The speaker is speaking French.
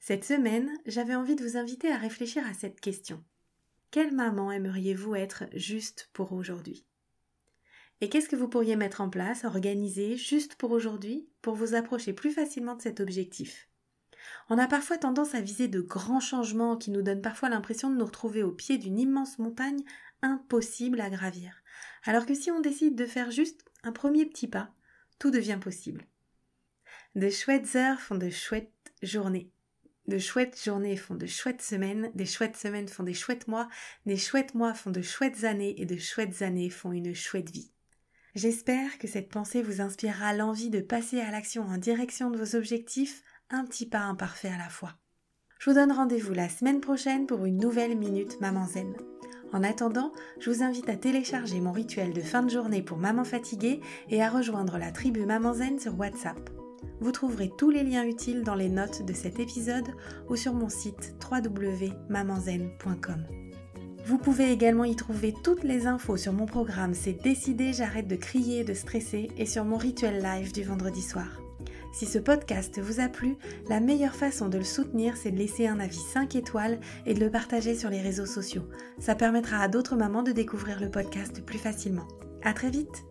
Cette semaine, j'avais envie de vous inviter à réfléchir à cette question. Quelle maman aimeriez-vous être juste pour aujourd'hui? Et qu'est-ce que vous pourriez mettre en place, organiser juste pour aujourd'hui, pour vous approcher plus facilement de cet objectif? On a parfois tendance à viser de grands changements qui nous donnent parfois l'impression de nous retrouver au pied d'une immense montagne impossible à gravir. Alors que si on décide de faire juste un premier petit pas, tout devient possible. De chouettes heures font de chouettes journées. De chouettes journées font de chouettes semaines, des chouettes semaines font des chouettes mois, des chouettes mois font de chouettes années et de chouettes années font une chouette vie. J'espère que cette pensée vous inspirera l'envie de passer à l'action en direction de vos objectifs, un petit pas imparfait à la fois. Je vous donne rendez-vous la semaine prochaine pour une nouvelle Minute Maman Zen. En attendant, je vous invite à télécharger mon rituel de fin de journée pour maman fatiguée et à rejoindre la tribu Maman Zen sur WhatsApp. Vous trouverez tous les liens utiles dans les notes de cet épisode ou sur mon site www.mamanzen.com. Vous pouvez également y trouver toutes les infos sur mon programme C'est décidé, j'arrête de crier de stresser et sur mon rituel live du vendredi soir. Si ce podcast vous a plu, la meilleure façon de le soutenir, c'est de laisser un avis 5 étoiles et de le partager sur les réseaux sociaux. Ça permettra à d'autres mamans de découvrir le podcast plus facilement. À très vite!